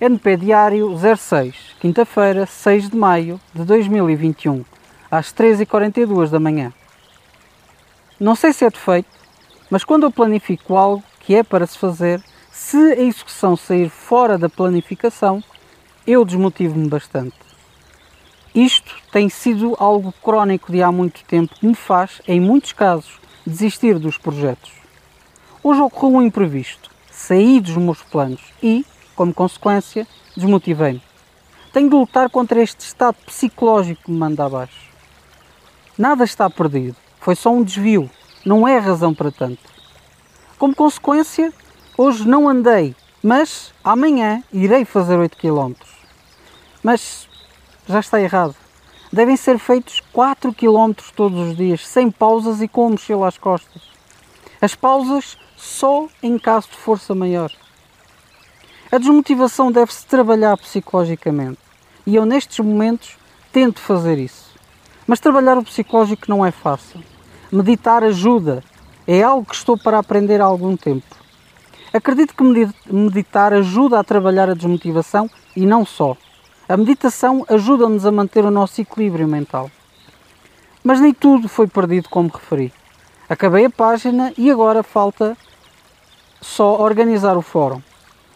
NP Diário 06, quinta-feira, 6 de maio de 2021, às 13h42 da manhã. Não sei se é defeito, mas quando eu planifico algo que é para se fazer, se a execução sair fora da planificação, eu desmotivo-me bastante. Isto tem sido algo crónico de há muito tempo que me faz, em muitos casos, desistir dos projetos. Hoje ocorreu um imprevisto, saí dos meus planos e, como consequência, desmotivei-me. Tenho de lutar contra este estado psicológico que me manda abaixo. Nada está perdido, foi só um desvio, não é razão para tanto. Como consequência, hoje não andei, mas amanhã irei fazer 8 km. Mas já está errado. Devem ser feitos 4 km todos os dias, sem pausas e com a mochila às costas. As pausas só em caso de força maior. A desmotivação deve-se trabalhar psicologicamente e eu, nestes momentos, tento fazer isso. Mas trabalhar o psicológico não é fácil. Meditar ajuda, é algo que estou para aprender há algum tempo. Acredito que meditar ajuda a trabalhar a desmotivação e não só. A meditação ajuda-nos a manter o nosso equilíbrio mental. Mas nem tudo foi perdido como referi. Acabei a página e agora falta só organizar o fórum.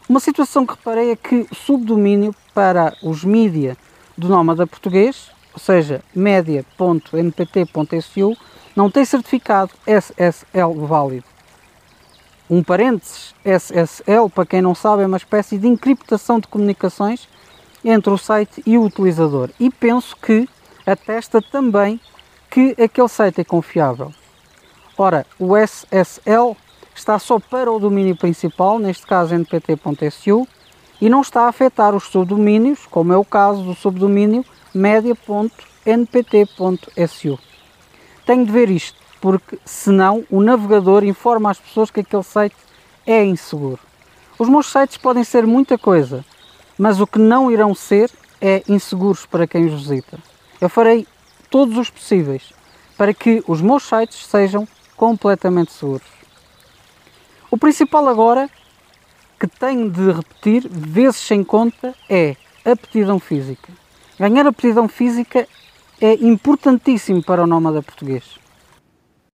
Uma situação que reparei é que subdomínio para os mídia do Nómada Português, ou seja, media.npt.su, não tem certificado SSL válido. Um parênteses, SSL, para quem não sabe, é uma espécie de encriptação de comunicações entre o site e o utilizador. E penso que atesta também que aquele site é confiável. Ora, o SSL está só para o domínio principal, neste caso npt.su, e não está a afetar os subdomínios, como é o caso do subdomínio media.npt.su. Tenho de ver isto, porque senão o navegador informa as pessoas que aquele site é inseguro. Os meus sites podem ser muita coisa, mas o que não irão ser é inseguros para quem os visita. Eu farei todos os possíveis para que os meus sites sejam completamente seguros. O principal agora que tenho de repetir, vezes sem conta, é a aptidão física. Ganhar aptidão física é importantíssimo para o nómada português.